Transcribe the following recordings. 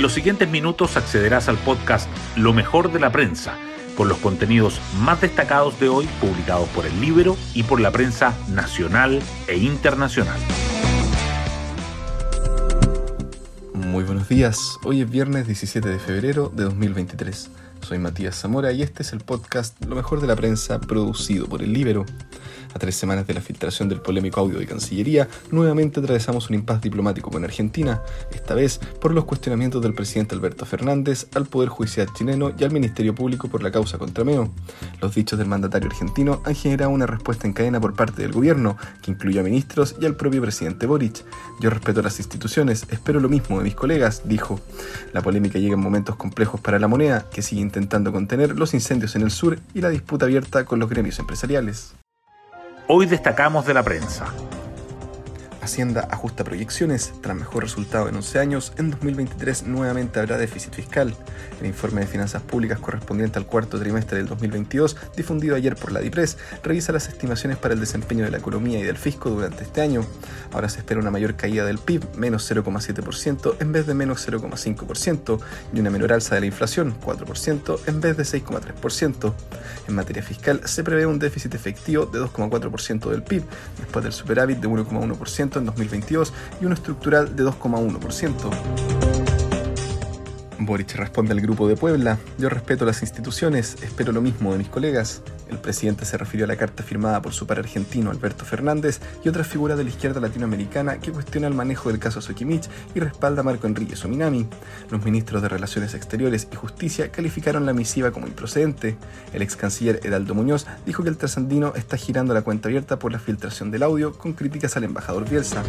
En los siguientes minutos accederás al podcast Lo mejor de la prensa, con los contenidos más destacados de hoy publicados por el libro y por la prensa nacional e internacional. Muy buenos días, hoy es viernes 17 de febrero de 2023. Soy Matías Zamora y este es el podcast Lo mejor de la prensa producido por el Libero. A tres semanas de la filtración del polémico audio de Cancillería, nuevamente atravesamos un impasse diplomático con Argentina, esta vez por los cuestionamientos del presidente Alberto Fernández al Poder Judicial chileno y al Ministerio Público por la causa contra Meo. Los dichos del mandatario argentino han generado una respuesta en cadena por parte del gobierno, que incluye a ministros y al propio presidente Boric. Yo respeto las instituciones, espero lo mismo de mis colegas, dijo. La polémica llega en momentos complejos para la moneda, que sigue intentando contener los incendios en el sur y la disputa abierta con los gremios empresariales. Hoy destacamos de la prensa. Hacienda ajusta proyecciones. Tras mejor resultado en 11 años, en 2023 nuevamente habrá déficit fiscal. El informe de finanzas públicas correspondiente al cuarto trimestre del 2022, difundido ayer por la DIPRES, revisa las estimaciones para el desempeño de la economía y del fisco durante este año. Ahora se espera una mayor caída del PIB, menos 0,7% en vez de menos 0,5%, y una menor alza de la inflación, 4% en vez de 6,3%. En materia fiscal, se prevé un déficit efectivo de 2,4% del PIB, después del superávit de 1,1% en 2022 y uno estructural de 2,1%. Boric responde al Grupo de Puebla, yo respeto las instituciones, espero lo mismo de mis colegas. El presidente se refirió a la carta firmada por su par argentino Alberto Fernández y otras figuras de la izquierda latinoamericana que cuestiona el manejo del caso Sokimich y respalda a Marco Enrique Sominami. Los ministros de Relaciones Exteriores y Justicia calificaron la misiva como improcedente. El ex canciller Heraldo Muñoz dijo que el trasandino está girando la cuenta abierta por la filtración del audio con críticas al embajador Bielsa.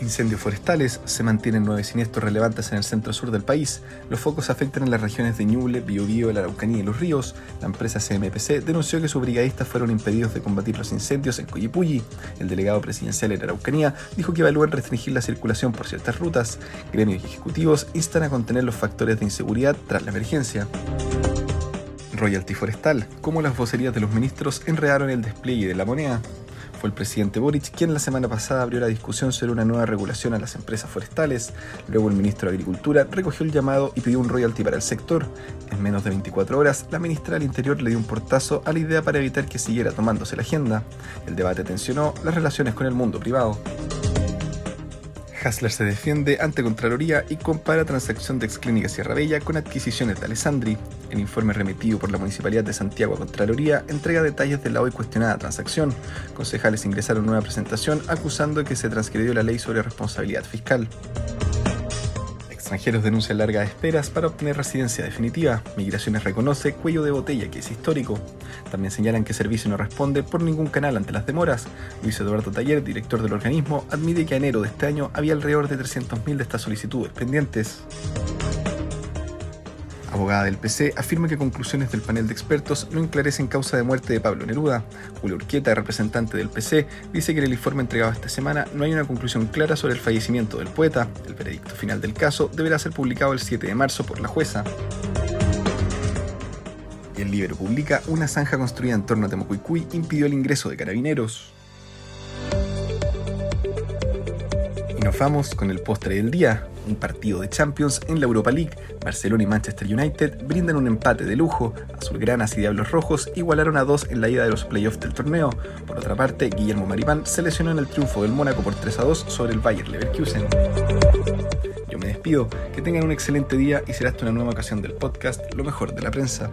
Incendios forestales, se mantienen nueve siniestros relevantes en el centro-sur del país. Los focos afectan en las regiones de Ñuble, Biobío, la Araucanía y los ríos. La empresa CMPC denunció que sus brigadistas fueron impedidos de combatir los incendios en Coyipulli. El delegado presidencial en Araucanía dijo que evalúan restringir la circulación por ciertas rutas. Gremios ejecutivos instan a contener los factores de inseguridad tras la emergencia royalty forestal, como las vocerías de los ministros enredaron el despliegue de la moneda. Fue el presidente Boric quien la semana pasada abrió la discusión sobre una nueva regulación a las empresas forestales. Luego el ministro de Agricultura recogió el llamado y pidió un royalty para el sector. En menos de 24 horas, la ministra del Interior le dio un portazo a la idea para evitar que siguiera tomándose la agenda. El debate tensionó las relaciones con el mundo privado. Hassler se defiende ante Contraloría y compara transacción de Exclínica Sierra Bella con adquisiciones de Alessandri. El informe remitido por la Municipalidad de Santiago Contraloría entrega detalles de la hoy cuestionada transacción. Concejales ingresaron nueva presentación acusando que se transgredió la ley sobre responsabilidad fiscal. Extranjeros denuncian largas esperas para obtener residencia definitiva. Migraciones reconoce cuello de botella que es histórico. También señalan que servicio no responde por ningún canal ante las demoras. Luis Eduardo Taller, director del organismo, admite que enero de este año había alrededor de 300.000 de estas solicitudes pendientes abogada del PC, afirma que conclusiones del panel de expertos no enclarecen causa de muerte de Pablo Neruda. Julio Urquieta, representante del PC, dice que en el informe entregado esta semana no hay una conclusión clara sobre el fallecimiento del poeta. El veredicto final del caso deberá ser publicado el 7 de marzo por la jueza. El libro publica una zanja construida en torno a Temocuicui impidió el ingreso de carabineros. Y nos vamos con el postre del día un partido de Champions en la Europa League. Barcelona y Manchester United brindan un empate de lujo. Azulgranas y Diablos Rojos igualaron a dos en la ida de los playoffs del torneo. Por otra parte, Guillermo Maripán se lesionó en el triunfo del Mónaco por 3 a 2 sobre el Bayer Leverkusen. Yo me despido, que tengan un excelente día y será hasta una nueva ocasión del podcast Lo mejor de la prensa.